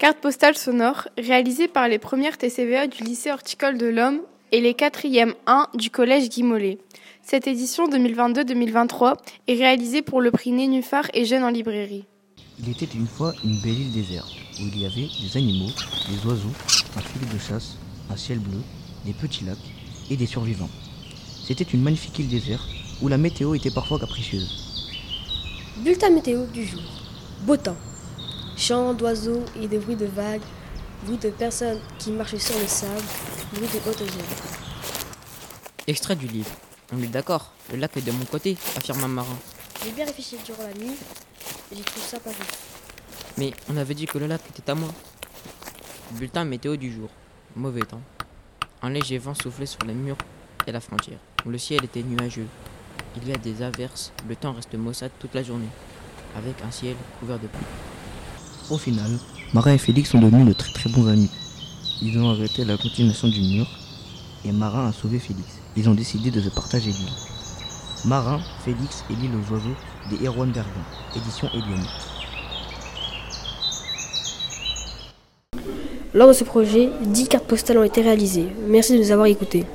Carte postale sonore réalisée par les premières TCVA du lycée horticole de l'Homme et les 4e 1 du collège Guy Mollet. Cette édition 2022-2023 est réalisée pour le prix Nénuphar et Jeunes en librairie. Il était une fois une belle île déserte où il y avait des animaux, des oiseaux, un filet de chasse, un ciel bleu, des petits lacs et des survivants. C'était une magnifique île déserte où la météo était parfois capricieuse. Bulletin météo du jour. Beau temps. Chants d'oiseaux et des bruits de vagues, bruits de personnes qui marchent sur le sable, bruits de hautes. Extrait du livre. On est d'accord, le lac est de mon côté, affirme un marin. J'ai bien réfléchi durant la nuit et j'ai trouvé ça pas vrai. Mais on avait dit que le lac était à moi. Bulletin météo du jour. Mauvais temps. Un léger vent soufflait sur les murs et la frontière. Le ciel était nuageux. Il y a des averses. Le temps reste maussade toute la journée, avec un ciel couvert de pluie. Au final, Marin et Félix sont devenus de très très bons amis. Ils ont arrêté la continuation du mur et Marin a sauvé Félix. Ils ont décidé de se partager l'île. Marin, Félix et l'île aux oiseaux des Erwan Bergen, édition Eliane. Lors de ce projet, 10 cartes postales ont été réalisées. Merci de nous avoir écoutés.